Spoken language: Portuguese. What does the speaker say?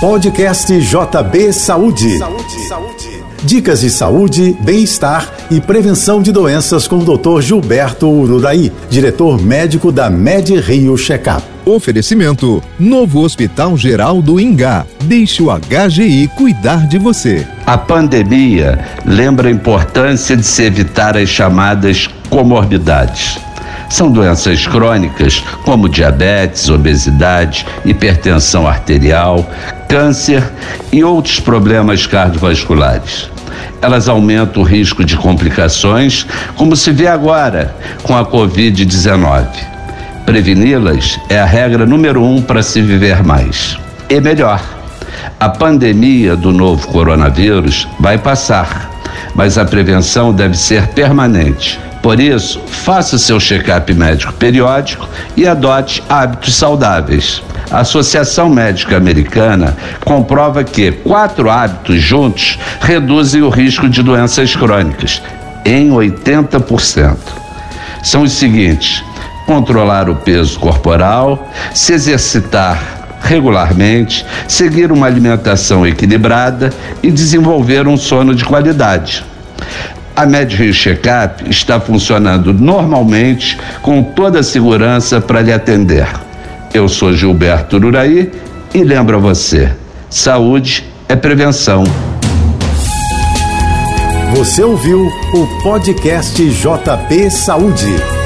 Podcast JB Saúde. Saúde. Saúde. Dicas de saúde, bem-estar e prevenção de doenças com o Dr. Gilberto Ururaí, diretor médico da Med Rio Checkup. Oferecimento: Novo Hospital Geral do Ingá. Deixe o HGI cuidar de você. A pandemia lembra a importância de se evitar as chamadas comorbidades. São doenças crônicas como diabetes, obesidade, hipertensão arterial, câncer e outros problemas cardiovasculares. Elas aumentam o risco de complicações, como se vê agora com a Covid-19. Preveni-las é a regra número um para se viver mais. E melhor, a pandemia do novo coronavírus vai passar, mas a prevenção deve ser permanente por isso, faça seu check-up médico periódico e adote hábitos saudáveis. A Associação Médica Americana comprova que quatro hábitos juntos reduzem o risco de doenças crônicas em 80%. São os seguintes: controlar o peso corporal, se exercitar regularmente, seguir uma alimentação equilibrada e desenvolver um sono de qualidade. A MedRio Checkup está funcionando normalmente com toda a segurança para lhe atender. Eu sou Gilberto Uraí e lembro a você: saúde é prevenção. Você ouviu o podcast JP Saúde.